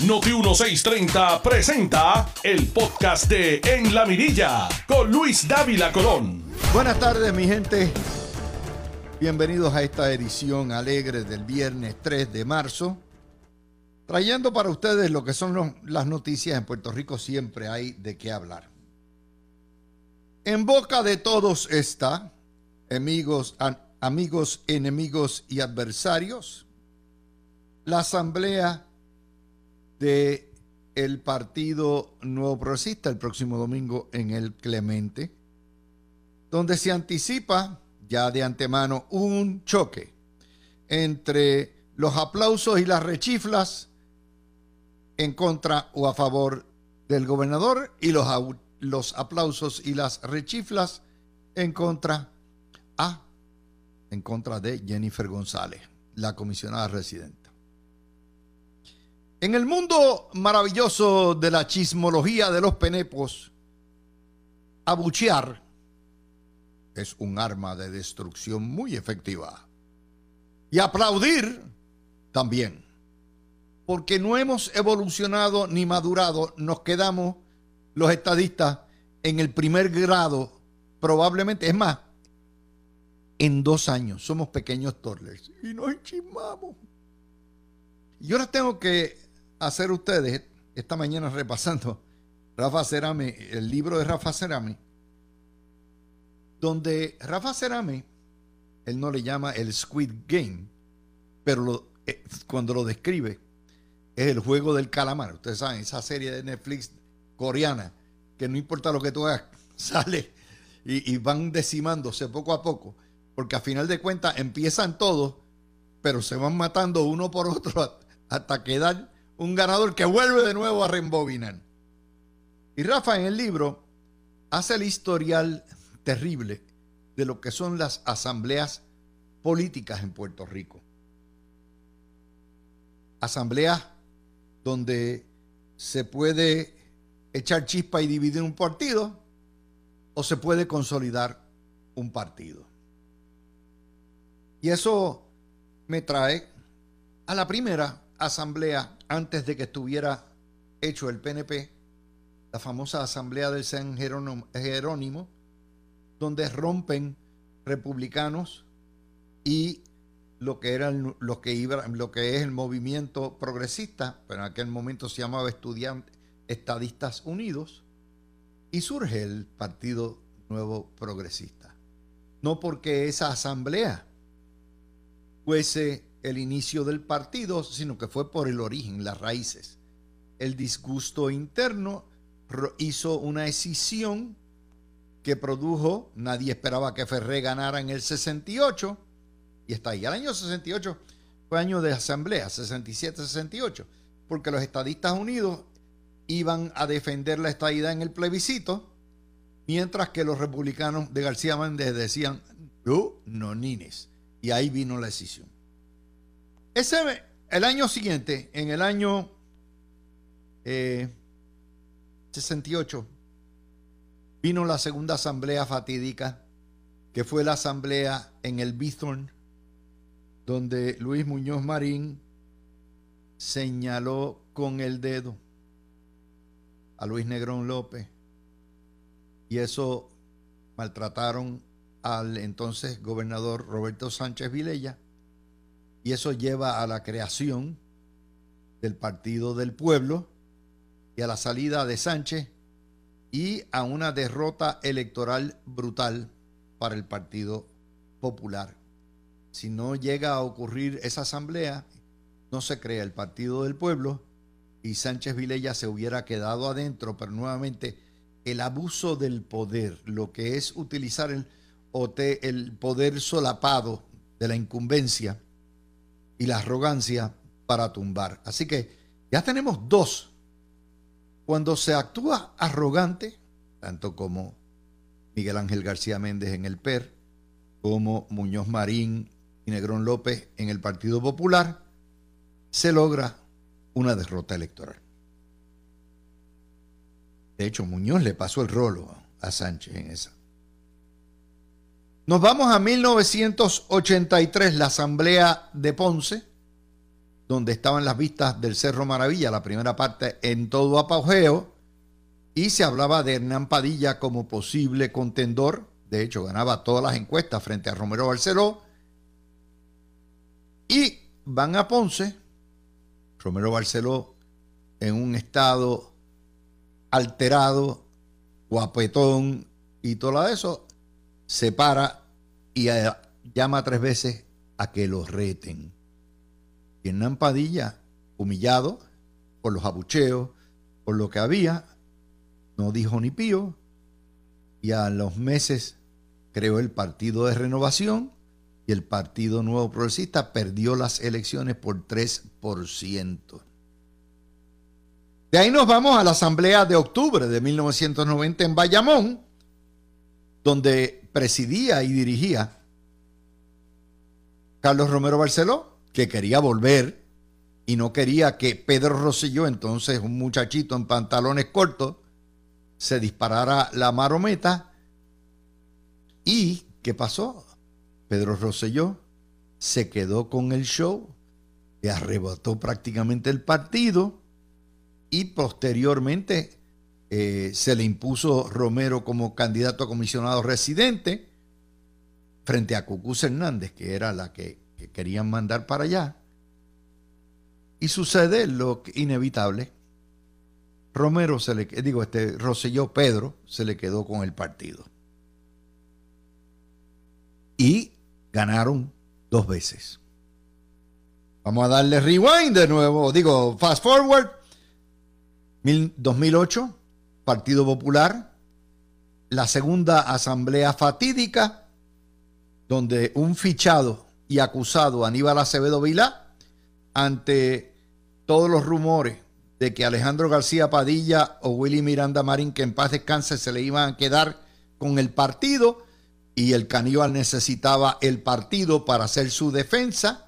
Noti 1630 presenta el podcast de En la Mirilla con Luis Dávila Colón. Buenas tardes, mi gente. Bienvenidos a esta edición alegre del viernes 3 de marzo. Trayendo para ustedes lo que son las noticias en Puerto Rico, siempre hay de qué hablar. En boca de todos está, amigos, amigos, enemigos y adversarios, la asamblea de el Partido Nuevo Progresista el próximo domingo en el Clemente, donde se anticipa ya de antemano un choque entre los aplausos y las rechiflas en contra o a favor del gobernador y los, los aplausos y las rechiflas en contra a en contra de Jennifer González, la comisionada residente. En el mundo maravilloso de la chismología de los penepos, abuchear es un arma de destrucción muy efectiva. Y aplaudir también. Porque no hemos evolucionado ni madurado, nos quedamos los estadistas en el primer grado, probablemente, es más, en dos años somos pequeños torles y nos enchismamos. Y ahora tengo que hacer ustedes, esta mañana repasando Rafa Cerame, el libro de Rafa Cerame, donde Rafa Cerame, él no le llama el Squid Game, pero eh, cuando lo describe, es el juego del calamar. Ustedes saben, esa serie de Netflix coreana, que no importa lo que tú hagas, sale y, y van decimándose poco a poco, porque a final de cuentas empiezan todos, pero se van matando uno por otro hasta quedar un ganador que vuelve de nuevo a reembobinar. Y Rafa en el libro hace el historial terrible de lo que son las asambleas políticas en Puerto Rico. Asambleas donde se puede echar chispa y dividir un partido o se puede consolidar un partido. Y eso me trae a la primera asamblea antes de que estuviera hecho el PNP, la famosa asamblea del San Jerónimo, donde rompen republicanos y lo que eran lo que iba, lo que es el movimiento progresista, pero en aquel momento se llamaba Estudiantes Estadistas Unidos, y surge el Partido Nuevo Progresista. No porque esa asamblea fuese el inicio del partido, sino que fue por el origen, las raíces. El disgusto interno hizo una escisión que produjo, nadie esperaba que Ferré ganara en el 68, y está ahí. El año 68 fue año de asamblea, 67-68, porque los estadistas unidos iban a defender la estadidad en el plebiscito, mientras que los republicanos de García Méndez decían, no, no nines. Y ahí vino la decisión. Ese, el año siguiente, en el año eh, 68, vino la segunda asamblea fatídica, que fue la asamblea en el Bithorn, donde Luis Muñoz Marín señaló con el dedo a Luis Negrón López y eso maltrataron al entonces gobernador Roberto Sánchez Vilella y eso lleva a la creación del Partido del Pueblo y a la salida de Sánchez y a una derrota electoral brutal para el Partido Popular. Si no llega a ocurrir esa asamblea, no se crea el Partido del Pueblo y Sánchez Vilella se hubiera quedado adentro, pero nuevamente el abuso del poder, lo que es utilizar el, el poder solapado de la incumbencia y la arrogancia para tumbar. Así que ya tenemos dos. Cuando se actúa arrogante, tanto como Miguel Ángel García Méndez en el PER, como Muñoz Marín y Negrón López en el Partido Popular, se logra una derrota electoral. De hecho, Muñoz le pasó el rolo a Sánchez en esa. Nos vamos a 1983, la Asamblea de Ponce, donde estaban las vistas del Cerro Maravilla, la primera parte en todo apogeo, y se hablaba de Hernán Padilla como posible contendor. De hecho, ganaba todas las encuestas frente a Romero Barceló. Y van a Ponce, Romero Barceló en un estado alterado, guapetón y todo eso, se para y eh, llama tres veces a que lo reten. Y Hernán Padilla, humillado por los abucheos, por lo que había, no dijo ni pío, y a los meses creó el Partido de Renovación y el Partido Nuevo Progresista perdió las elecciones por 3%. De ahí nos vamos a la Asamblea de octubre de 1990 en Bayamón, donde presidía y dirigía Carlos Romero Barceló, que quería volver y no quería que Pedro Rosselló, entonces un muchachito en pantalones cortos, se disparara la marometa. ¿Y qué pasó? Pedro Rosselló se quedó con el show, le arrebató prácticamente el partido y posteriormente eh, se le impuso Romero como candidato a comisionado residente frente a Cucuz Hernández, que era la que, que querían mandar para allá. Y sucede lo inevitable. Romero se le, digo, este Rosselló Pedro se le quedó con el partido. Y ganaron dos veces. Vamos a darle rewind de nuevo, digo, fast forward. 2008, Partido Popular, la segunda asamblea fatídica, donde un fichado y acusado Aníbal Acevedo Vilá, ante todos los rumores de que Alejandro García Padilla o Willy Miranda Marín, que en paz descanse, se le iban a quedar con el partido y el caníbal necesitaba el partido para hacer su defensa.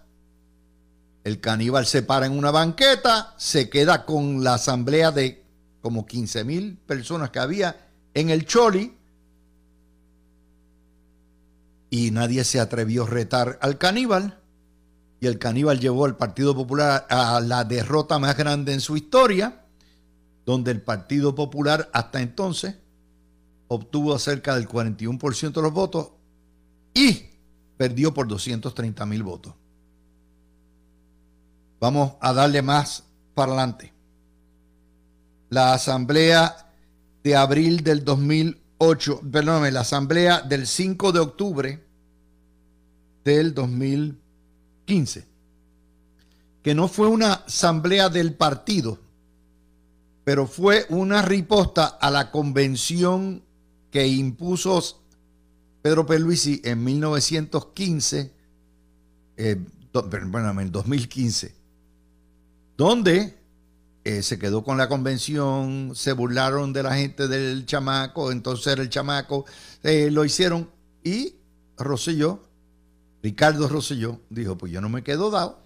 El caníbal se para en una banqueta, se queda con la asamblea de como 15 mil personas que había en el Choli y nadie se atrevió a retar al caníbal y el caníbal llevó al Partido Popular a la derrota más grande en su historia, donde el Partido Popular hasta entonces obtuvo cerca del 41% de los votos y perdió por 230 mil votos. Vamos a darle más para adelante. La asamblea de abril del 2008, perdóname, la asamblea del 5 de octubre del 2015, que no fue una asamblea del partido, pero fue una riposta a la convención que impuso Pedro Perluisi en 1915, eh, bueno, en 2015, donde eh, se quedó con la convención, se burlaron de la gente del chamaco, entonces el chamaco eh, lo hicieron y Rosselló, Ricardo Rosselló, dijo, pues yo no me quedo dado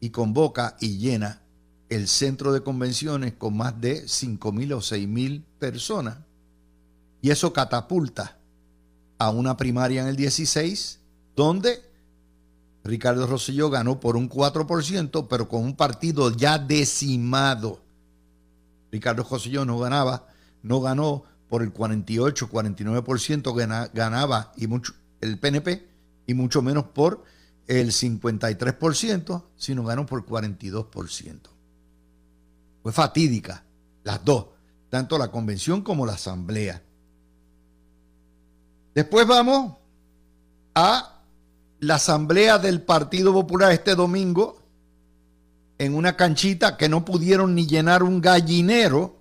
y convoca y llena el centro de convenciones con más de 5 mil o 6 mil personas y eso catapulta a una primaria en el 16, donde Ricardo Rosselló ganó por un 4%, pero con un partido ya decimado. Ricardo Rosselló no ganaba, no ganó por el 48, 49% ganaba y mucho, el PNP y mucho menos por el 53%, sino ganó por 42%. Fue fatídica, las dos, tanto la convención como la asamblea. Después vamos a la asamblea del Partido Popular este domingo en una canchita que no pudieron ni llenar un gallinero.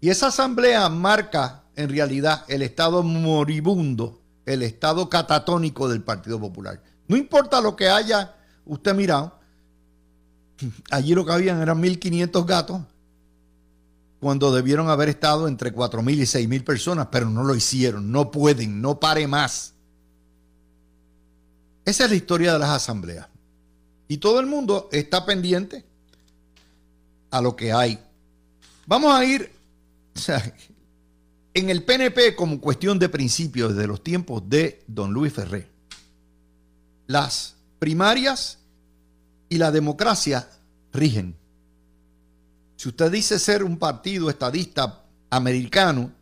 Y esa asamblea marca en realidad el estado moribundo, el estado catatónico del Partido Popular. No importa lo que haya usted mirado, allí lo que habían eran 1.500 gatos cuando debieron haber estado entre 4.000 y 6.000 personas, pero no lo hicieron, no pueden, no pare más. Esa es la historia de las asambleas. Y todo el mundo está pendiente a lo que hay. Vamos a ir en el PNP como cuestión de principio desde los tiempos de don Luis Ferré. Las primarias y la democracia rigen. Si usted dice ser un partido estadista americano,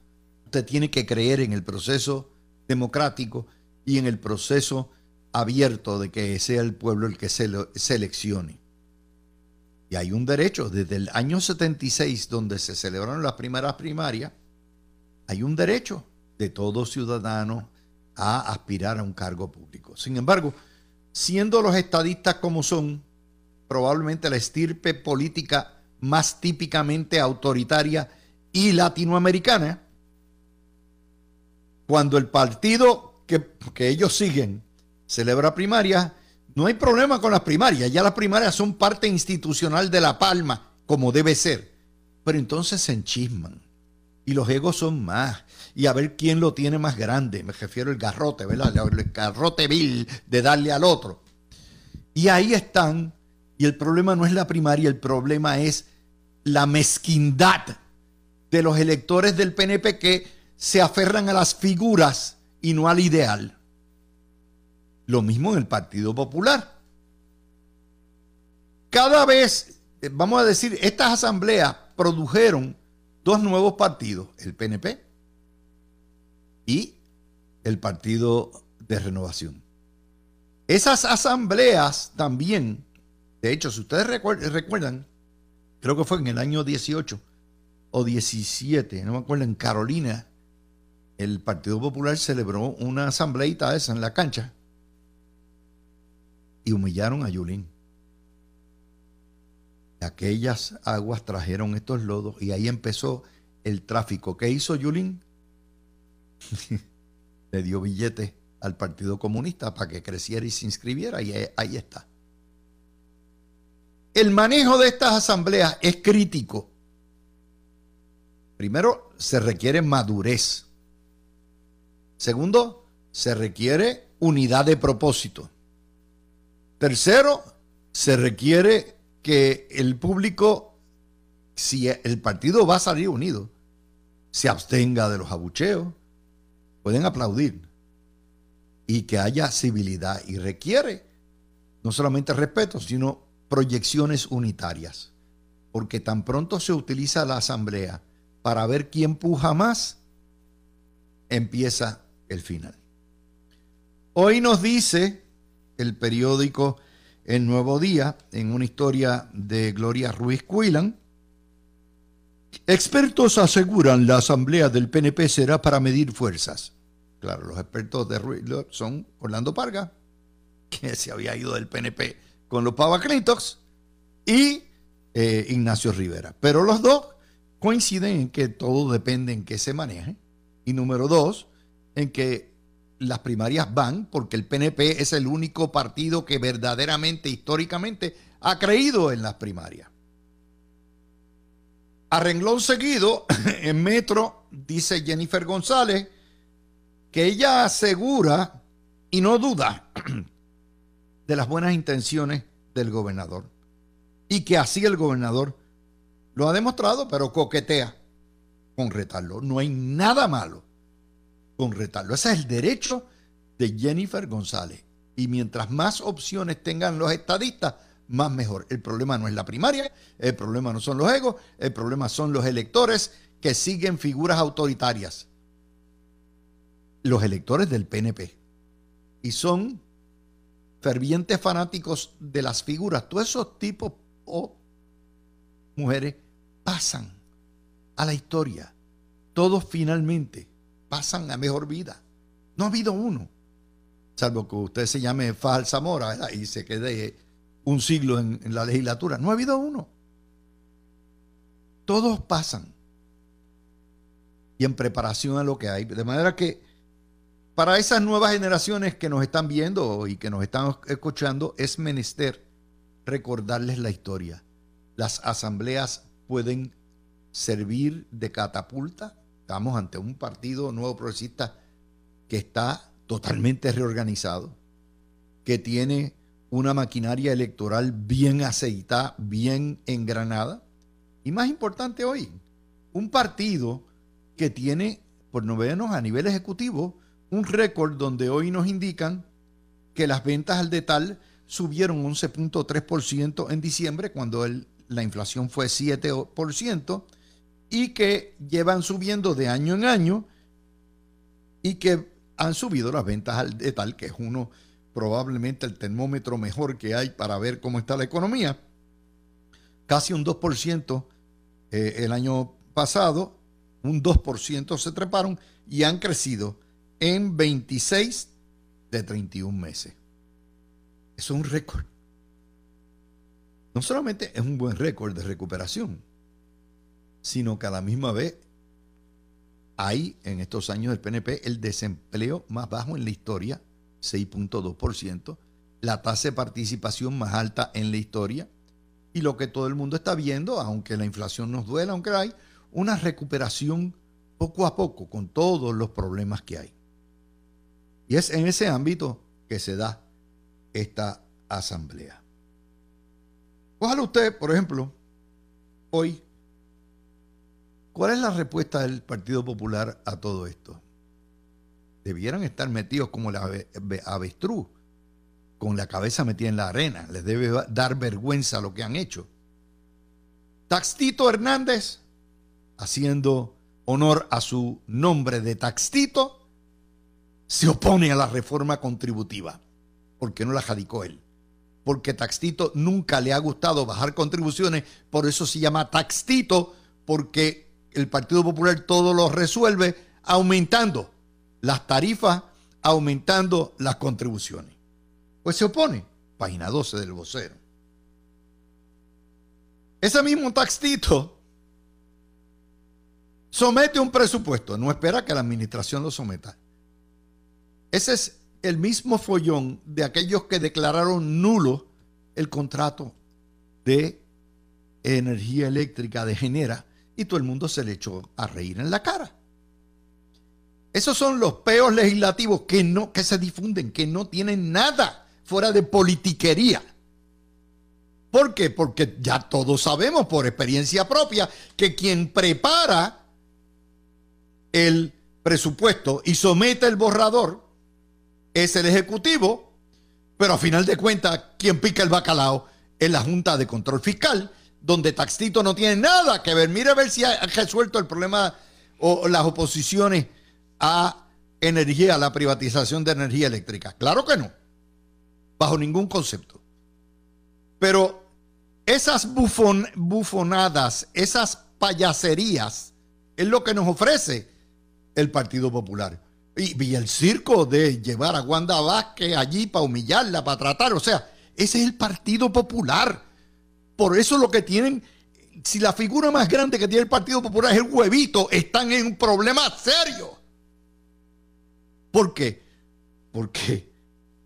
usted tiene que creer en el proceso democrático y en el proceso abierto de que sea el pueblo el que se seleccione. Y hay un derecho, desde el año 76, donde se celebraron las primeras primarias, hay un derecho de todo ciudadano a aspirar a un cargo público. Sin embargo, siendo los estadistas como son, probablemente la estirpe política más típicamente autoritaria y latinoamericana, cuando el partido que, que ellos siguen celebra primarias, no hay problema con las primarias, ya las primarias son parte institucional de La Palma, como debe ser. Pero entonces se enchisman y los egos son más. Y a ver quién lo tiene más grande. Me refiero al garrote, ¿verdad? El garrote vil de darle al otro. Y ahí están. Y el problema no es la primaria, el problema es la mezquindad de los electores del PNP que se aferran a las figuras y no al ideal. Lo mismo en el Partido Popular. Cada vez, eh, vamos a decir, estas asambleas produjeron dos nuevos partidos, el PNP y el Partido de Renovación. Esas asambleas también, de hecho, si ustedes recuerdan, creo que fue en el año 18 o 17, no me acuerdo, en Carolina, el Partido Popular celebró una asambleita esa en la cancha y humillaron a Yulín. Aquellas aguas trajeron estos lodos y ahí empezó el tráfico. ¿Qué hizo Yulín? Le dio billete al Partido Comunista para que creciera y se inscribiera y ahí está. El manejo de estas asambleas es crítico. Primero, se requiere madurez. Segundo, se requiere unidad de propósito. Tercero, se requiere que el público, si el partido va a salir unido, se abstenga de los abucheos, pueden aplaudir y que haya civilidad y requiere no solamente respeto, sino proyecciones unitarias. Porque tan pronto se utiliza la asamblea para ver quién puja más, empieza el final. Hoy nos dice el periódico El Nuevo Día, en una historia de Gloria Ruiz Cuilan. Expertos aseguran la asamblea del PNP será para medir fuerzas. Claro, los expertos de Ruiz son Orlando Parga, que se había ido del PNP con los Pavaclitos, y eh, Ignacio Rivera. Pero los dos coinciden en que todo depende en qué se maneje. Y número dos, en que las primarias van porque el PNP es el único partido que verdaderamente, históricamente, ha creído en las primarias. A renglón seguido, en Metro, dice Jennifer González, que ella asegura y no duda de las buenas intenciones del gobernador. Y que así el gobernador lo ha demostrado, pero coquetea con retarlo. No hay nada malo con retarlo. Ese es el derecho de Jennifer González. Y mientras más opciones tengan los estadistas, más mejor. El problema no es la primaria, el problema no son los egos, el problema son los electores que siguen figuras autoritarias. Los electores del PNP. Y son fervientes fanáticos de las figuras. Todos esos tipos o mujeres pasan a la historia. Todos finalmente pasan a mejor vida. No ha habido uno, salvo que usted se llame Fajal Zamora y se quede un siglo en, en la legislatura. No ha habido uno. Todos pasan. Y en preparación a lo que hay. De manera que para esas nuevas generaciones que nos están viendo y que nos están escuchando, es menester recordarles la historia. Las asambleas pueden servir de catapulta Estamos ante un partido nuevo progresista que está totalmente reorganizado, que tiene una maquinaria electoral bien aceitada, bien engranada. Y más importante hoy, un partido que tiene, por no vernos a nivel ejecutivo, un récord donde hoy nos indican que las ventas al detal subieron 11.3% en diciembre cuando la inflación fue 7% y que llevan subiendo de año en año y que han subido las ventas de tal que es uno probablemente el termómetro mejor que hay para ver cómo está la economía. Casi un 2% eh, el año pasado, un 2% se treparon y han crecido en 26 de 31 meses. Es un récord. No solamente es un buen récord de recuperación, sino que a la misma vez hay en estos años del PNP el desempleo más bajo en la historia, 6.2%, la tasa de participación más alta en la historia y lo que todo el mundo está viendo, aunque la inflación nos duela, aunque hay una recuperación poco a poco con todos los problemas que hay. Y es en ese ámbito que se da esta asamblea. Ojalá usted, por ejemplo, hoy ¿Cuál es la respuesta del Partido Popular a todo esto? Debieran estar metidos como la avestruz, con la cabeza metida en la arena. Les debe dar vergüenza lo que han hecho. Taxtito Hernández, haciendo honor a su nombre de Taxtito, se opone a la reforma contributiva, porque no la jadicó él. Porque Taxtito nunca le ha gustado bajar contribuciones, por eso se llama Taxtito, porque el Partido Popular todo lo resuelve aumentando las tarifas, aumentando las contribuciones. Pues se opone. Página 12 del vocero. Ese mismo taxito somete un presupuesto, no espera que la administración lo someta. Ese es el mismo follón de aquellos que declararon nulo el contrato de energía eléctrica de Genera y todo el mundo se le echó a reír en la cara. Esos son los peos legislativos que, no, que se difunden, que no tienen nada fuera de politiquería. ¿Por qué? Porque ya todos sabemos por experiencia propia que quien prepara el presupuesto y somete el borrador es el Ejecutivo, pero a final de cuentas quien pica el bacalao es la Junta de Control Fiscal donde Taxito no tiene nada que ver. Mire a ver si ha resuelto el problema o las oposiciones a energía, a la privatización de energía eléctrica. Claro que no, bajo ningún concepto. Pero esas bufonadas, esas payaserías, es lo que nos ofrece el Partido Popular. Y, y, el circo de llevar a Wanda Vázquez allí para humillarla, para tratar. O sea, ese es el Partido Popular. Por eso lo que tienen, si la figura más grande que tiene el Partido Popular es el huevito, están en un problema serio. ¿Por qué? Porque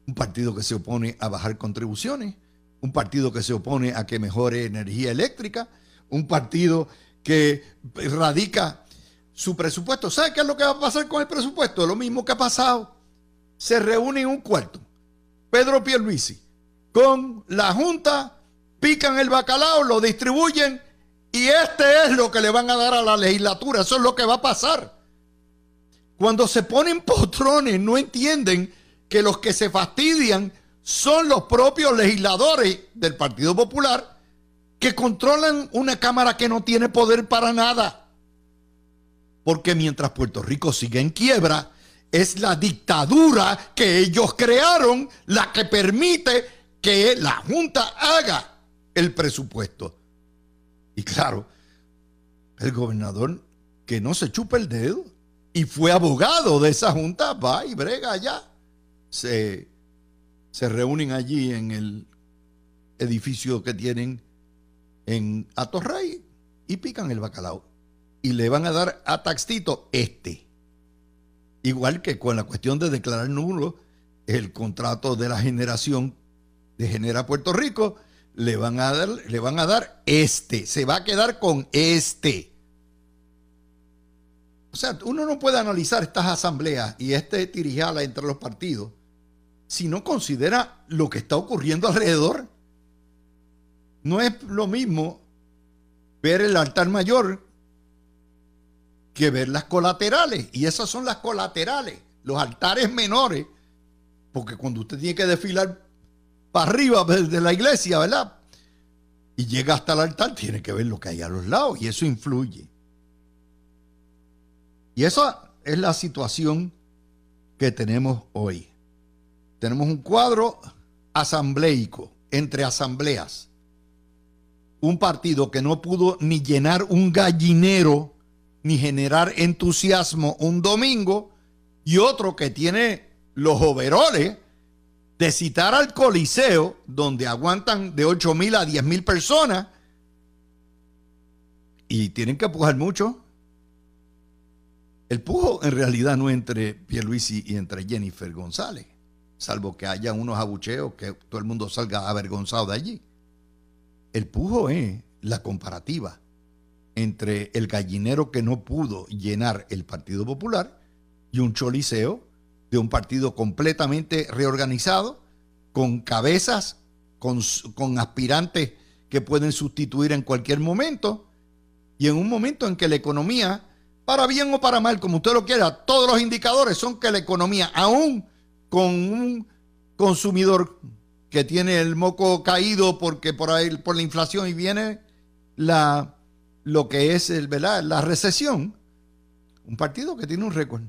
un partido que se opone a bajar contribuciones, un partido que se opone a que mejore energía eléctrica, un partido que radica su presupuesto. ¿Sabe qué es lo que va a pasar con el presupuesto? Lo mismo que ha pasado. Se reúne en un cuarto Pedro Pierluisi con la Junta pican el bacalao, lo distribuyen y este es lo que le van a dar a la legislatura. Eso es lo que va a pasar. Cuando se ponen potrones, no entienden que los que se fastidian son los propios legisladores del Partido Popular que controlan una Cámara que no tiene poder para nada. Porque mientras Puerto Rico sigue en quiebra, es la dictadura que ellos crearon la que permite que la Junta haga el presupuesto. Y claro, el gobernador que no se chupa el dedo y fue abogado de esa junta, va y brega allá. Se, se reúnen allí en el edificio que tienen en Atorrey y pican el bacalao. Y le van a dar a Taxito este. Igual que con la cuestión de declarar nulo el contrato de la generación de Genera Puerto Rico, le van a dar, le van a dar este, se va a quedar con este. O sea, uno no puede analizar estas asambleas y este tirijala entre los partidos si no considera lo que está ocurriendo alrededor. No es lo mismo ver el altar mayor que ver las colaterales. Y esas son las colaterales, los altares menores. Porque cuando usted tiene que desfilar para arriba de la iglesia, ¿verdad? Y llega hasta el altar, tiene que ver lo que hay a los lados y eso influye. Y esa es la situación que tenemos hoy. Tenemos un cuadro asambleico, entre asambleas. Un partido que no pudo ni llenar un gallinero, ni generar entusiasmo un domingo, y otro que tiene los overoles de citar al Coliseo, donde aguantan de 8 mil a 10 mil personas, y tienen que pujar mucho. El pujo en realidad no entre Pierluisi y entre Jennifer González, salvo que haya unos abucheos que todo el mundo salga avergonzado de allí. El pujo es la comparativa entre el gallinero que no pudo llenar el Partido Popular y un choliseo de un partido completamente reorganizado, con cabezas, con, aspirantes que pueden sustituir en cualquier momento, y en un momento en que la economía, para bien o para mal, como usted lo quiera, todos los indicadores son que la economía, aún con un consumidor que tiene el moco caído porque por ahí por la inflación y viene la lo que es el, ¿verdad? la recesión, un partido que tiene un récord.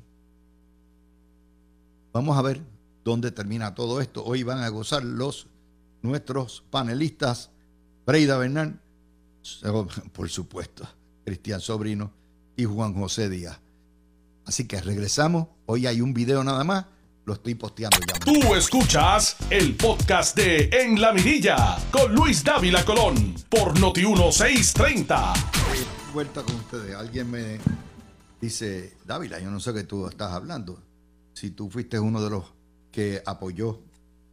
Vamos a ver dónde termina todo esto. Hoy van a gozar los nuestros panelistas, Breida Bernal, por supuesto, Cristian Sobrino y Juan José Díaz. Así que regresamos. Hoy hay un video nada más. Lo estoy posteando ya. Tú escuchas el podcast de En la Mirilla con Luis Dávila Colón por Noti 1630. Vuelta con ustedes. Alguien me dice, Dávila, yo no sé qué tú estás hablando si tú fuiste uno de los que apoyó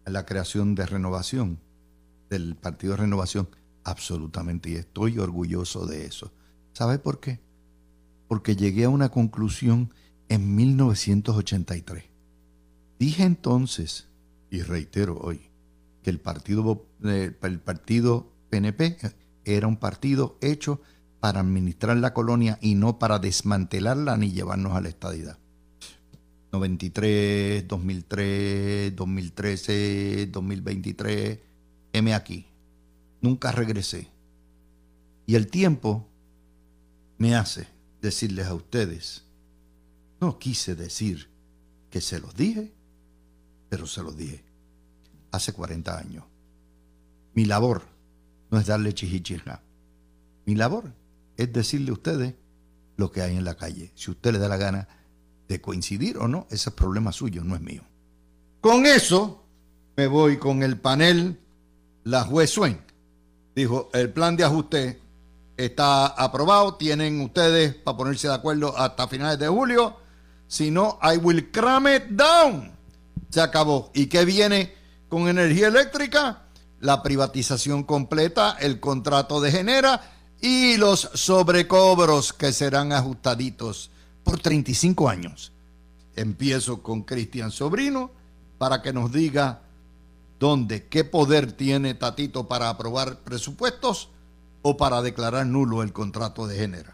la creación de renovación, del Partido de Renovación, absolutamente, y estoy orgulloso de eso. ¿Sabes por qué? Porque llegué a una conclusión en 1983. Dije entonces, y reitero hoy, que el partido, eh, el partido PNP era un partido hecho para administrar la colonia y no para desmantelarla ni llevarnos a la estadidad. 93, 2003, 2013, 2023, M aquí. Nunca regresé. Y el tiempo me hace decirles a ustedes, no quise decir que se los dije, pero se los dije hace 40 años. Mi labor no es darle chichichija. Mi labor es decirle a ustedes lo que hay en la calle. Si usted le da la gana, de coincidir o no, ese es problema suyo, no es mío. Con eso me voy con el panel La Juez Swain. Dijo, el plan de ajuste está aprobado, tienen ustedes para ponerse de acuerdo hasta finales de julio. Si no, I will cram it down. Se acabó. ¿Y qué viene con energía eléctrica? La privatización completa, el contrato de genera y los sobrecobros que serán ajustaditos por 35 años. Empiezo con Cristian Sobrino para que nos diga dónde, qué poder tiene Tatito para aprobar presupuestos o para declarar nulo el contrato de género.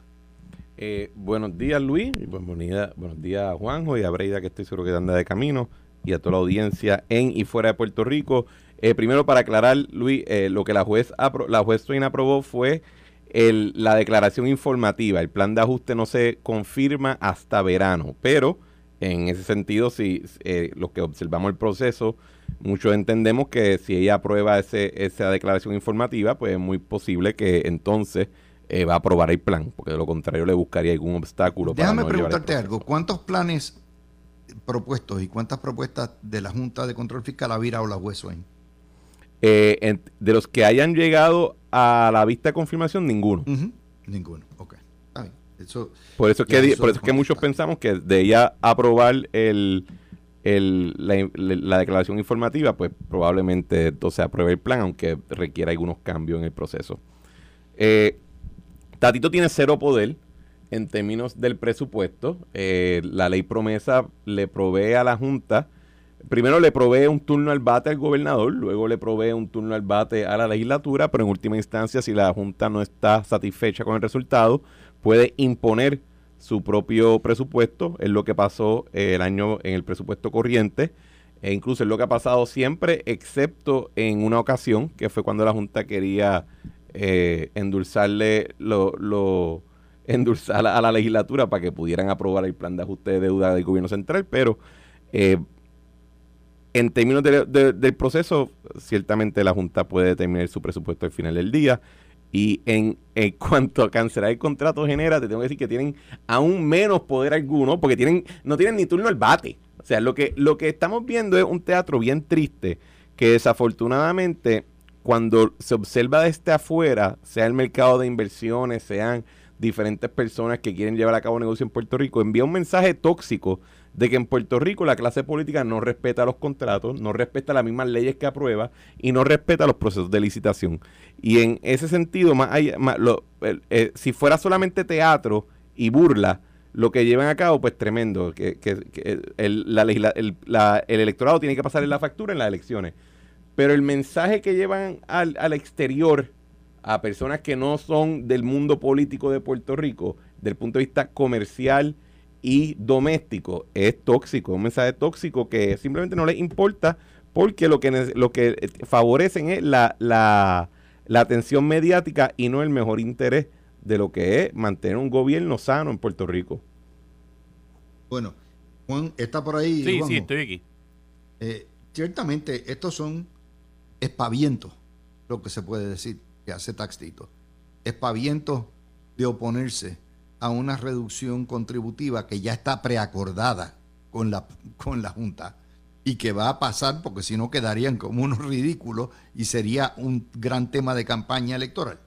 Eh, buenos días Luis, buenos días Juanjo y a Breida que estoy seguro que anda de camino y a toda la audiencia en y fuera de Puerto Rico. Eh, primero para aclarar Luis, eh, lo que la juez, la juez Swain aprobó fue la declaración informativa, el plan de ajuste no se confirma hasta verano, pero en ese sentido, si eh, los que observamos el proceso, muchos entendemos que si ella aprueba ese, esa declaración informativa, pues es muy posible que entonces eh, va a aprobar el plan, porque de lo contrario le buscaría algún obstáculo. Déjame preguntarte algo, ¿cuántos planes propuestos y cuántas propuestas de la Junta de Control Fiscal ha virado la hueso eh, de los que hayan llegado a la vista de confirmación, ninguno. Ninguno, ok. por eso es que, por eso es que muchos pensamos que de ella aprobar el, la, declaración informativa, pues probablemente entonces apruebe el plan, aunque requiera algunos cambios en el proceso. Eh, Tatito tiene cero poder en términos del presupuesto. Eh, la ley promesa le provee a la Junta primero le provee un turno al bate al gobernador, luego le provee un turno al bate a la legislatura, pero en última instancia, si la Junta no está satisfecha con el resultado, puede imponer su propio presupuesto, es lo que pasó eh, el año en el presupuesto corriente. E incluso es lo que ha pasado siempre, excepto en una ocasión, que fue cuando la Junta quería eh, endulzarle lo, endulzar a la legislatura para que pudieran aprobar el plan de ajuste de deuda del gobierno central, pero eh, en términos del proceso, ciertamente la Junta puede determinar su presupuesto al final del día. Y en, cuanto a cancelar el contrato genera, te tengo que decir que tienen aún menos poder alguno, porque tienen no tienen ni turno al bate. O sea, lo que, lo que estamos viendo es un teatro bien triste, que desafortunadamente cuando se observa desde afuera, sea el mercado de inversiones, sean diferentes personas que quieren llevar a cabo negocio en Puerto Rico, envía un mensaje tóxico de que en Puerto Rico la clase política no respeta los contratos, no respeta las mismas leyes que aprueba y no respeta los procesos de licitación. Y en ese sentido, más, eh, si fuera solamente teatro y burla, lo que llevan a cabo, pues tremendo, que, el, electorado tiene que pasar en la factura en las elecciones. Pero el mensaje que llevan al, al exterior a personas que no son del mundo político de Puerto Rico, del punto de vista comercial, y doméstico es tóxico, un mensaje tóxico que simplemente no les importa porque lo que, lo que eh, favorecen es la, la, la atención mediática y no el mejor interés de lo que es mantener un gobierno sano en Puerto Rico. Bueno, Juan está por ahí. Sí, sí, estoy aquí. Eh, ciertamente, estos son espavientos, lo que se puede decir, que hace Taxito. Espavientos de oponerse a una reducción contributiva que ya está preacordada con la, con la Junta y que va a pasar porque si no quedarían como unos ridículos y sería un gran tema de campaña electoral.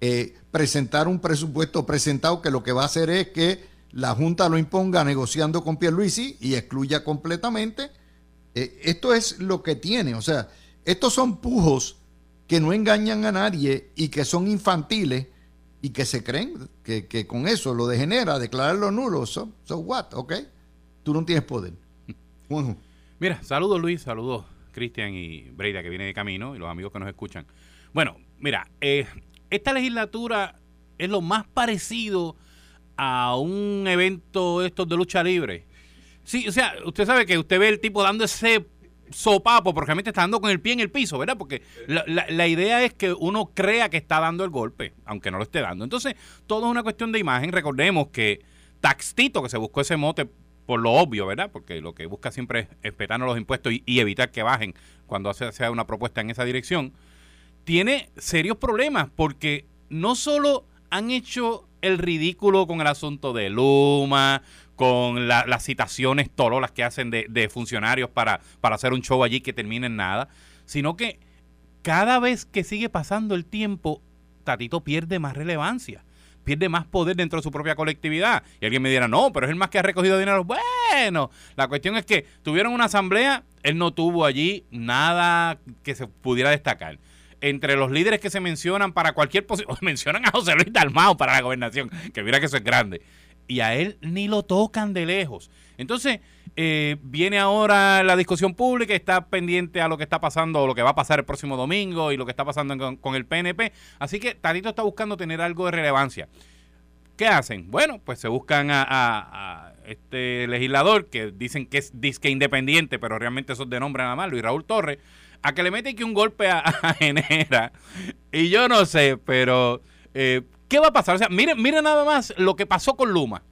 Eh, presentar un presupuesto presentado que lo que va a hacer es que la Junta lo imponga negociando con Pierluisi y excluya completamente. Eh, esto es lo que tiene, o sea, estos son pujos que no engañan a nadie y que son infantiles y que se creen que, con eso lo degenera, declararlo nulo. So, so what, ¿ok? Tú no tienes poder. Mira, saludos Luis, saludos Cristian y Breida que viene de camino y los amigos que nos escuchan. Bueno, mira, eh, esta legislatura es lo más parecido a un evento estos de lucha libre. Sí, o sea, usted sabe que usted ve el tipo dando ese sopapo, porque realmente está dando con el pie en el piso, ¿verdad? Porque la, la, idea es que uno crea que está dando el golpe, aunque no lo esté dando. Entonces, todo es una cuestión de imagen. Recordemos que Taxtito, que se buscó ese mote por lo obvio, ¿verdad? Porque lo que busca siempre es respetarnos los impuestos y, evitar que bajen cuando se hace una propuesta en esa dirección, tiene serios problemas porque no solo han hecho el ridículo con el asunto de Luma, con las citaciones torolas que hacen de, funcionarios para, para hacer un show allí que termine en nada, sino que cada vez que sigue pasando el tiempo, Tatito pierde más relevancia, pierde más poder dentro de su propia colectividad. Y alguien me dirá, no, pero es el más que ha recogido dinero. Bueno, la cuestión es que tuvieron una asamblea, él no tuvo allí nada que se pudiera destacar entre los líderes que se mencionan para cualquier posición, mencionan a José Luis Dalmao para la gobernación, que mira que eso es grande y a él ni lo tocan de lejos. Entonces, eh, viene ahora la discusión pública, está pendiente a lo que está pasando o lo que va a pasar el próximo domingo y lo que está pasando con, el PNP. Así que Tarito está buscando tener algo de relevancia. ¿Qué hacen? Bueno, pues se buscan a, este legislador que dicen que es disque independiente, pero realmente eso es de nombre nada más, Luis Raúl Torres, a que le mete aquí un golpe a, Genera. Y yo no sé, pero eh, ¿Qué va a pasar? O sea, miren, miren nada más lo que pasó con Luma.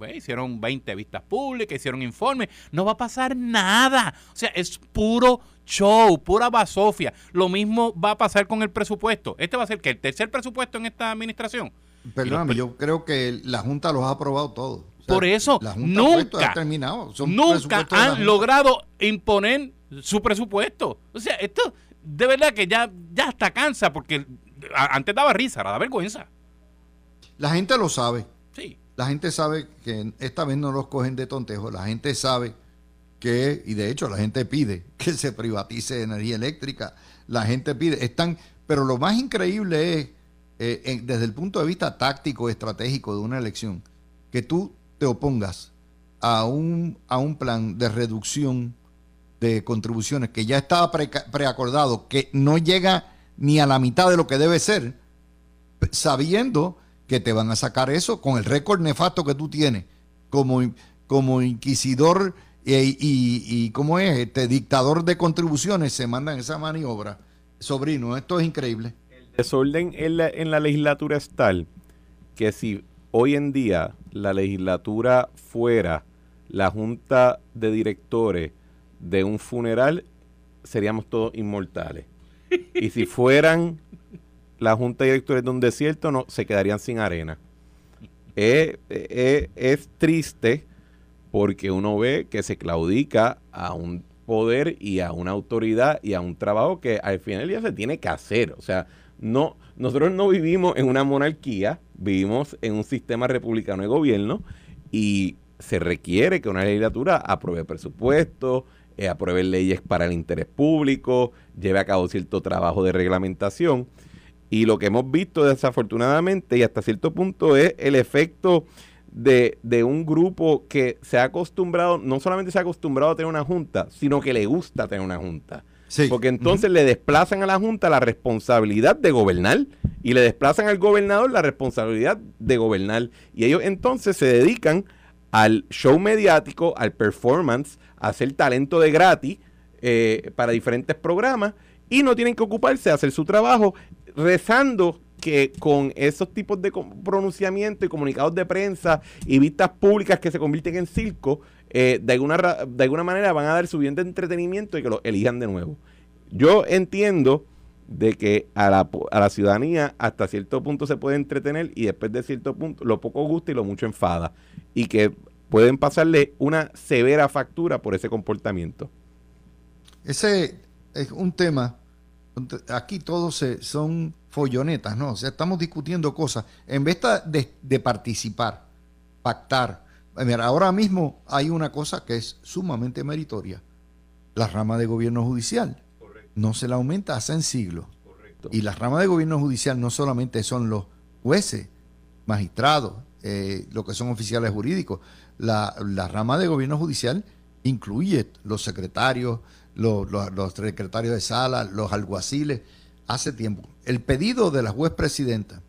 Pues, hicieron 20 vistas públicas, hicieron informes. No va a pasar nada. O sea, es puro show, pura basofia. Lo mismo va a pasar con el presupuesto. Este va a ser que el tercer presupuesto en esta administración. Perdóname, yo creo que la Junta los ha aprobado todos. Por eso, nunca, terminado. nunca han logrado imponer su presupuesto. O sea, esto de verdad que ya, ya hasta cansa porque antes daba risa, ahora da vergüenza. La gente lo sabe. Sí. La gente sabe que esta vez no los cogen de tontejo. La gente sabe que, y de hecho la gente pide que se privatice energía eléctrica. La gente pide, están, pero lo más increíble es, eh, desde el punto de vista táctico, estratégico de una elección, que tú te opongas a un, a un plan de reducción de contribuciones que ya estaba preacordado, que no llega ni a la mitad de lo que debe ser, sabiendo que te van a sacar eso con el récord nefasto que tú tienes como, como inquisidor y, y, y ¿cómo es? Este dictador de contribuciones se mandan esa maniobra. Sobrino, esto es increíble. El desorden en la, en la legislatura es tal que si hoy en día la legislatura fuera la junta de directores de un funeral, seríamos todos inmortales. Y si fueran la junta de directores de un desierto, no, se quedarían sin arena. Es, es- es triste porque uno ve que se claudica a un poder y a una autoridad y a un trabajo que al final día se tiene que hacer. O sea, no, nosotros no vivimos en una monarquía, vivimos en un sistema republicano de gobierno y se requiere que una legislatura apruebe presupuestos, eh, apruebe leyes para el interés público, lleve a cabo cierto trabajo de reglamentación. Y lo que hemos visto desafortunadamente y hasta cierto punto es el efecto de, de un grupo que se ha acostumbrado, no solamente se ha acostumbrado a tener una junta, sino que le gusta tener una junta. Sí. Porque entonces le desplazan a la Junta la responsabilidad de gobernar y le desplazan al gobernador la responsabilidad de gobernar. Y ellos entonces se dedican al show mediático, al performance, a hacer talento de gratis eh, para diferentes programas y no tienen que ocuparse de hacer su trabajo rezando que con esos tipos de pronunciamientos y comunicados de prensa y vistas públicas que se convierten en circo, eh, de, alguna, de alguna manera van a dar suficiente entretenimiento y que lo elijan de nuevo. Yo entiendo de que a la, a la ciudadanía hasta cierto punto se puede entretener y después de cierto punto lo poco gusta y lo mucho enfada y que pueden pasarle una severa factura por ese comportamiento. Ese es un tema. Aquí todos se- son follonetas, ¿no? O sea, estamos discutiendo cosas. En vez de, de participar, pactar. Mira, ahora mismo hay una cosa que es sumamente meritoria. La rama de gobierno judicial. No se la aumenta hace siglos. Y la rama de gobierno judicial no solamente son los jueces, magistrados, eh, lo que son oficiales jurídicos. La, la rama de gobierno judicial incluye los secretarios, los, secretarios de sala, los alguaciles. Hace tiempo. El pedido de la juez presidenta,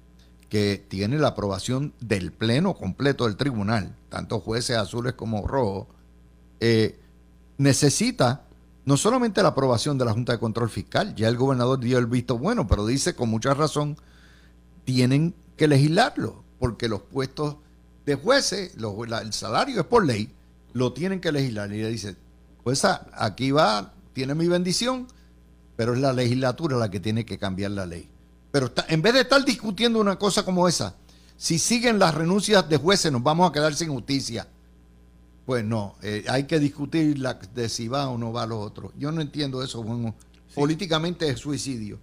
que tiene la aprobación del pleno completo del tribunal, tanto jueces azules como rojos, eh, necesita no solamente la aprobación de la Junta de Control Fiscal, ya el gobernador dio el visto bueno, pero dice con mucha razón, tienen que legislarlo, porque los puestos de jueces, el salario es por ley, lo tienen que legislar. Y le dice, pues a- aquí va, tiene mi bendición, pero es la legislatura la que tiene que cambiar la ley. Pero está- en vez de estar discutiendo una cosa como esa, si siguen las renuncias de jueces nos vamos a quedar sin justicia. Pues no, eh, hay que discutir la, de si va o no va los otros. Yo no entiendo eso, Juan. Políticamente es suicidio.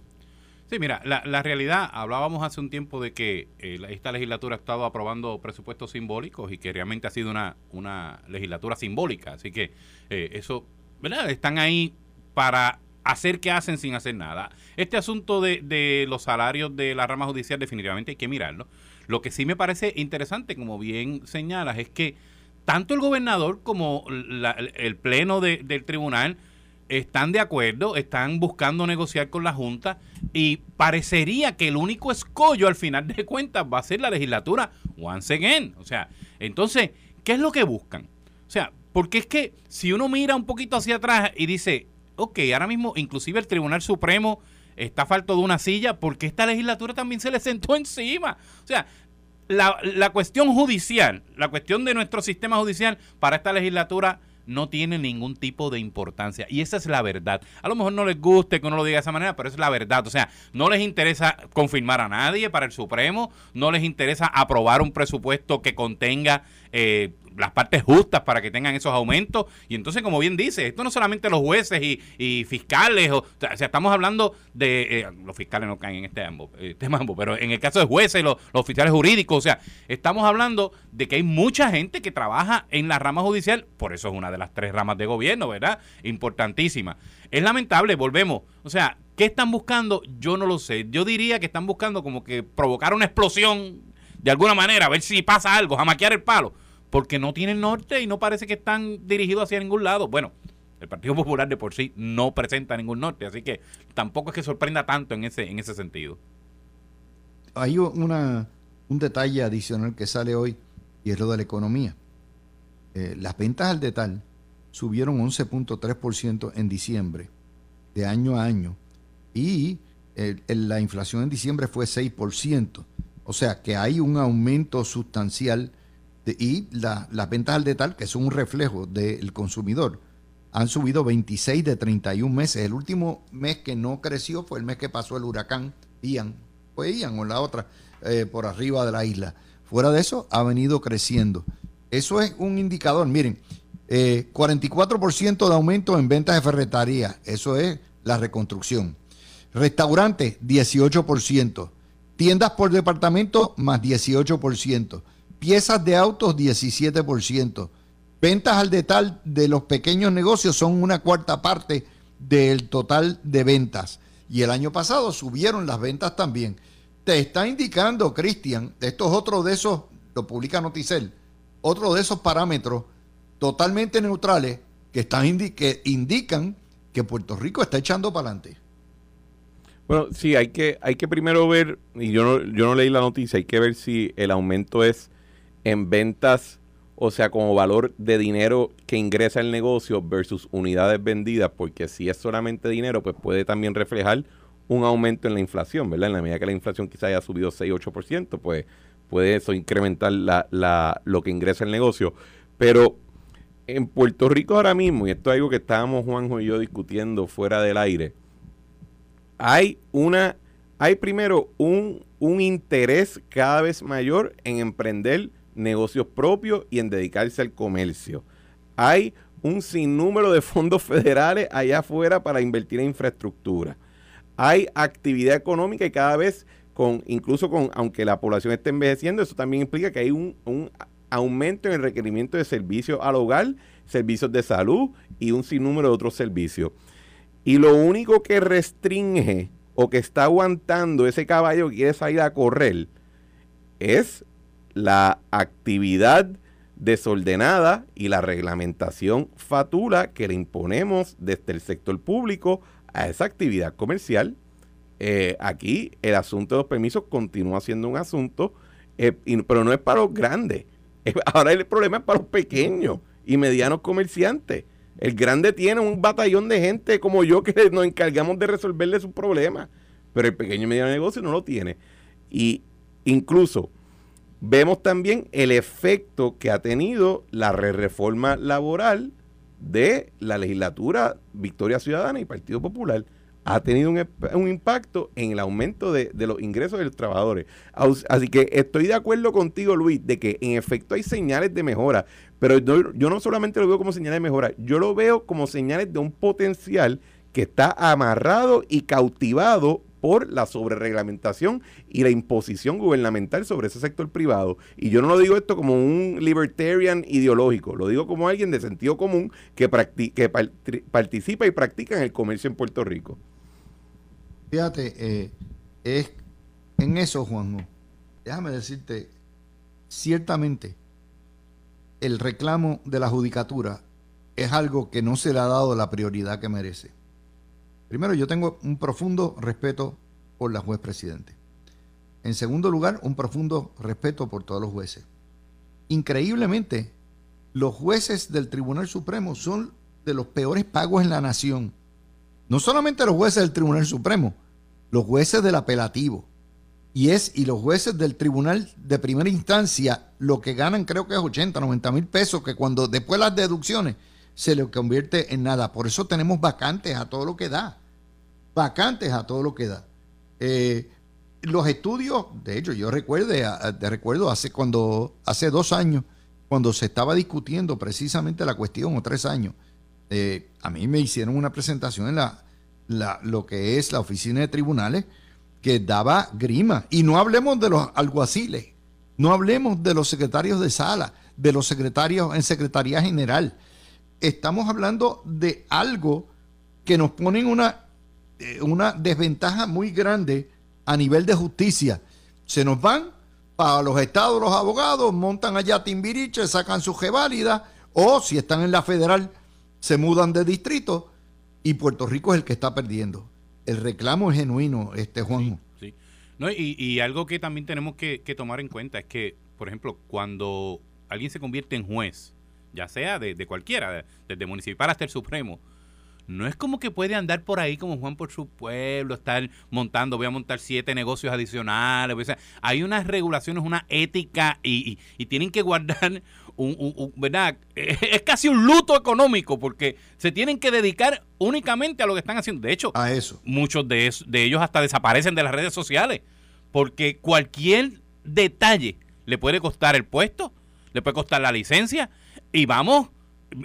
Sí, mira, la, la realidad, hablábamos hace un tiempo de que eh, esta legislatura ha estado aprobando presupuestos simbólicos y que realmente ha sido una, una legislatura simbólica. Así que eh, eso, ¿verdad? Están ahí para hacer que hacen sin hacer nada. Este asunto de, los salarios de la rama judicial definitivamente hay que mirarlo. Lo que sí me parece interesante, como bien señalas, es que tanto el gobernador como el pleno de- del tribunal están de acuerdo, están buscando negociar con la Junta y parecería que el único escollo al final de cuentas va a ser la legislatura once again. O sea, entonces, ¿qué es lo que buscan? O sea, porque es que si uno mira un poquito hacia atrás y dice, ok, ahora mismo inclusive el Tribunal Supremo está falto de una silla porque esta legislatura también se le sentó encima. O sea, la, la cuestión judicial, la cuestión de nuestro sistema judicial para esta legislatura no tiene ningún tipo de importancia. Y esa es la verdad. A lo mejor no les guste que uno lo diga de esa manera, pero es la verdad. O sea, no les interesa confirmar a nadie para el Supremo, no les interesa aprobar un presupuesto que contenga eh, las partes justas para que tengan esos aumentos. Y entonces, como bien dice, esto no solamente los jueces y, y fiscales, o, sea, estamos hablando de, eh, los fiscales no caen en este ambo, eh, tema ambo, pero en el caso de jueces, los, los oficiales jurídicos, o sea, estamos hablando de que hay mucha gente que trabaja en la rama judicial, por eso es una de las tres ramas de gobierno, ¿verdad? Importantísima. Es lamentable, volvemos, o sea, ¿qué están buscando? Yo no lo sé. Yo diría que están buscando como que provocar una explosión de alguna manera, a ver si pasa algo, jamaquear el palo porque no tienen norte y no parece que están dirigidos hacia ningún lado. Bueno, el Partido Popular de por sí no presenta ningún norte, así que tampoco es que sorprenda tanto en ese, en ese sentido. Hay una, un detalle adicional que sale hoy y es lo de la economía. Eh, las ventas al detal subieron 11.3% en diciembre, de año a año, y la inflación en diciembre fue 6%. O sea que hay un aumento sustancial y las ventas al detalle, que son un reflejo del consumidor, han subido 26 de 31 meses. El último mes que no creció fue el mes que pasó el huracán Ian. Fue Ian o la otra, eh, por arriba de la isla. Fuera de eso, ha venido creciendo. Eso es un indicador. Miren, 44% eh, de aumento en ventas de ferretería. Eso es la reconstrucción. Restaurantes, 18%. Tiendas por departamento, más 18%. Piezas de autos, 17%. Ventas al detalle de los pequeños negocios son una cuarta parte del total de ventas. Y el año pasado subieron las ventas también. Te está indicando, Cristian, esto es otro de esos, lo publica Noticel, otro de esos parámetros totalmente neutrales que, están que indican que Puerto Rico está echando para adelante. Bueno, sí, hay que, hay que primero ver, y yo no, yo no leí la noticia, hay que ver si el aumento es en ventas, o sea, como valor de dinero que ingresa el negocio versus unidades vendidas, porque si es solamente dinero, pues puede también reflejar un aumento en la inflación, ¿verdad? En la medida que la inflación quizá haya subido 6-8%, pues puede eso incrementar la, la, lo que ingresa el negocio. Pero en Puerto Rico ahora mismo, y esto es algo que estábamos Juanjo y yo discutiendo fuera del aire, hay una, hay primero un, un interés cada vez mayor en emprender negocios propios y en dedicarse al comercio. Hay un sinnúmero de fondos federales allá afuera para invertir en infraestructura. Hay actividad económica y cada vez con, incluso con, aunque la población esté envejeciendo, eso también implica que hay un, un aumento en el requerimiento de servicios al hogar, servicios de salud y un sinnúmero de otros servicios. Y lo único que restringe o que está aguantando ese caballo que quiere salir a correr es la actividad desordenada y la reglamentación fatula que le imponemos desde el sector público a esa actividad comercial. Eh, aquí el asunto de los permisos continúa siendo un asunto, eh, pero no es para los grandes. Ahora el problema es para los pequeños y medianos comerciantes. El grande tiene un batallón de gente como yo que nos encargamos de resolverle sus problemas, pero el pequeño y mediano negocio no lo tiene. Y incluso vemos también el efecto que ha tenido la reforma laboral de la legislatura Victoria Ciudadana y Partido Popular. Ha tenido un, impacto en el aumento de, los ingresos de los trabajadores. Así que estoy de acuerdo contigo, Luis, de que en efecto hay señales de mejora, pero yo no solamente lo veo como señales de mejora, yo lo veo como señales de un potencial que está amarrado y cautivado por la sobrereglamentación y la imposición gubernamental sobre ese sector privado. Y yo no lo digo esto como un libertarian ideológico, lo digo como alguien de sentido común que, que participa y practica en el comercio en Puerto Rico. Fíjate, eh, es en eso, Juanjo, déjame decirte, ciertamente el reclamo de la judicatura es algo que no se le ha dado la prioridad que merece. Primero, yo tengo un profundo respeto por la juez presidente. En segundo lugar, un profundo respeto por todos los jueces. Increíblemente, los jueces del Tribunal Supremo son de los peores pagos en la nación. No solamente los jueces del Tribunal Supremo, los jueces del apelativo. Y es, y los jueces del tribunal de primera instancia, lo que ganan creo que es 80, 90 mil pesos, que cuando después las deducciones se le convierte en nada. Por eso tenemos vacantes a todo lo que da. Vacantes a todo lo que da. Eh, los estudios, de hecho, yo recuerdo, hace cuando hace dos años, cuando se estaba discutiendo precisamente la cuestión, o tres años, eh, a mí me hicieron una presentación en la, la, lo que es la oficina de tribunales que daba grima. Y no hablemos de los alguaciles, no hablemos de los secretarios de sala, de los secretarios en Secretaría General estamos hablando de algo que nos pone en una, una desventaja muy grande a nivel de justicia. Se nos van para los estados los abogados, montan allá Timbiriche, sacan su válida, o si están en la federal, se mudan de distrito y Puerto Rico es el que está perdiendo. El reclamo es genuino, este Juan. Sí, No, y, algo que también tenemos que tomar en cuenta es que, por ejemplo, cuando alguien se convierte en juez, ya sea de, cualquiera, desde municipal hasta el Supremo, no es como que puede andar por ahí como Juan por su pueblo, estar montando, voy a montar siete negocios adicionales. hay unas regulaciones, una ética y, tienen que guardar un, ¿verdad? Es casi un luto económico porque se tienen que dedicar únicamente a lo que están haciendo. De hecho, a eso. muchos de, de ellos hasta desaparecen de las redes sociales porque cualquier detalle le puede costar el puesto, le puede costar la licencia y vamos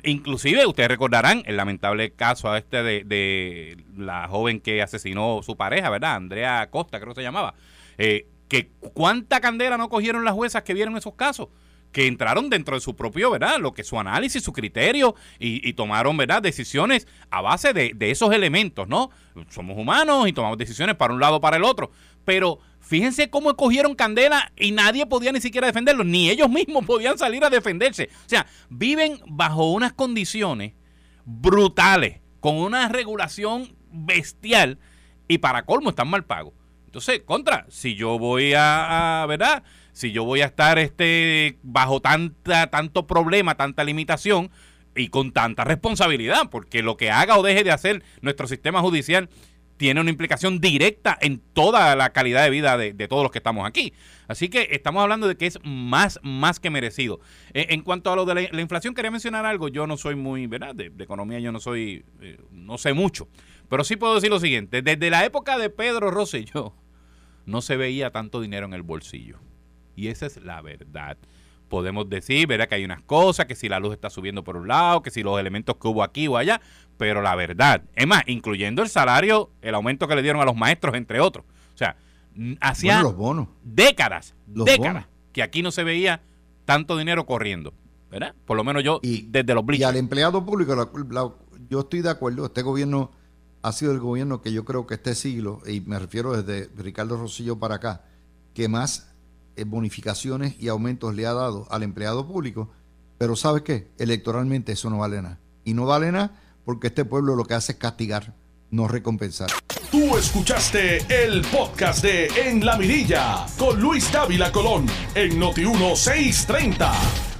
inclusive ustedes recordarán el lamentable caso este de, la joven que asesinó su pareja, ¿verdad? Andrea Costa, creo que se llamaba. Eh, que cuánta candela no cogieron las juezas que vieron esos casos que entraron dentro de su propio, ¿verdad? Lo que su análisis, su criterio y, tomaron, ¿verdad? Decisiones a base de, esos elementos, ¿no? Somos humanos y tomamos decisiones para un lado o para el otro. Pero Fíjense cómo cogieron candela y nadie podía ni siquiera defenderlos, ni ellos mismos podían salir a defenderse. O sea, viven bajo unas condiciones brutales, con una regulación bestial y para colmo están mal pagos. Entonces, contra, si yo voy a, ¿verdad? Si yo voy a estar este bajo tanta tanto problema, tanta limitación y con tanta responsabilidad, porque lo que haga o deje de hacer nuestro sistema judicial tiene una implicación directa en toda la calidad de vida de, todos los que estamos aquí. Así que estamos hablando de que es más, más que merecido. E, en cuanto a lo de la, inflación, quería mencionar algo. Yo no soy muy, ¿verdad? De, economía yo no soy, eh, no sé mucho. Pero sí puedo decir lo siguiente. Desde la época de Pedro Rosselló, no se veía tanto dinero en el bolsillo. Y esa es la verdad podemos decir, ¿verdad? Que hay unas cosas, que si la luz está subiendo por un lado, que si los elementos que hubo aquí o allá, pero la verdad, es más, incluyendo el salario, el aumento que le dieron a los maestros, entre otros. O sea, hacía los bonos. décadas, décadas, que aquí no se veía tanto dinero corriendo, ¿verdad? Por lo menos yo, desde los bleachers. Y al empleado público, yo estoy de acuerdo, este gobierno ha sido el gobierno que yo creo que este siglo, y me refiero desde Ricardo Rosillo para acá, que más bonificaciones y aumentos le ha dado al empleado público, pero ¿sabes qué? Electoralmente eso no vale nada. Y no vale nada porque este pueblo lo que hace es castigar, no recompensar. Tú escuchaste el podcast de En la Mirilla con Luis Dávila Colón en Noti 1630.